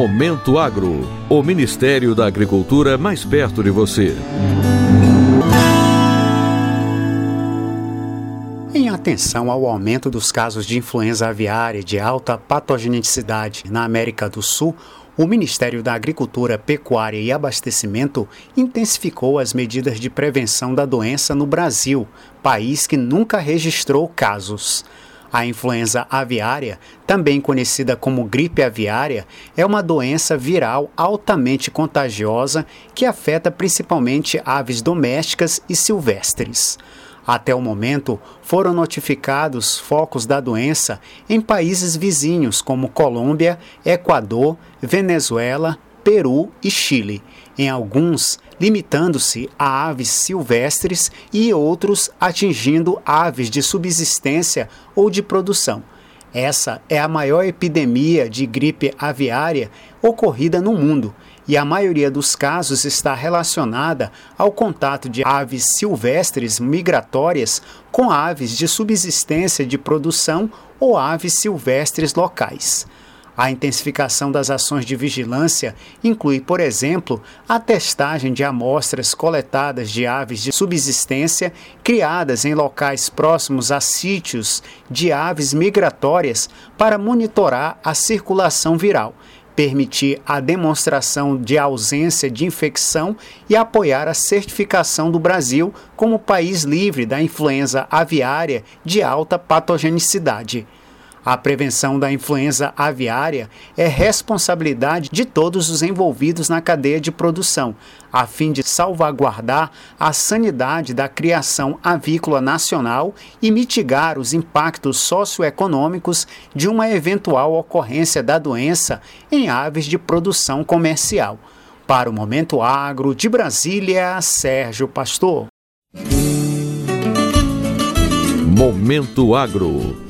Momento Agro, o Ministério da Agricultura mais perto de você. Em atenção ao aumento dos casos de influenza aviária de alta patogenicidade na América do Sul, o Ministério da Agricultura, Pecuária e Abastecimento intensificou as medidas de prevenção da doença no Brasil, país que nunca registrou casos. A influenza aviária, também conhecida como gripe aviária, é uma doença viral altamente contagiosa que afeta principalmente aves domésticas e silvestres. Até o momento, foram notificados focos da doença em países vizinhos como Colômbia, Equador, Venezuela, Peru e Chile, em alguns limitando-se a aves silvestres e outros atingindo aves de subsistência ou de produção. Essa é a maior epidemia de gripe aviária ocorrida no mundo e a maioria dos casos está relacionada ao contato de aves silvestres migratórias com aves de subsistência de produção ou aves silvestres locais. A intensificação das ações de vigilância inclui, por exemplo, a testagem de amostras coletadas de aves de subsistência criadas em locais próximos a sítios de aves migratórias para monitorar a circulação viral permitir a demonstração de ausência de infecção e apoiar a certificação do Brasil como país livre da influenza aviária de alta patogenicidade. A prevenção da influenza aviária é responsabilidade de todos os envolvidos na cadeia de produção, a fim de salvaguardar a sanidade da criação avícola nacional e mitigar os impactos socioeconômicos de uma eventual ocorrência da doença em aves de produção comercial. Para o Momento Agro de Brasília, Sérgio Pastor. Momento Agro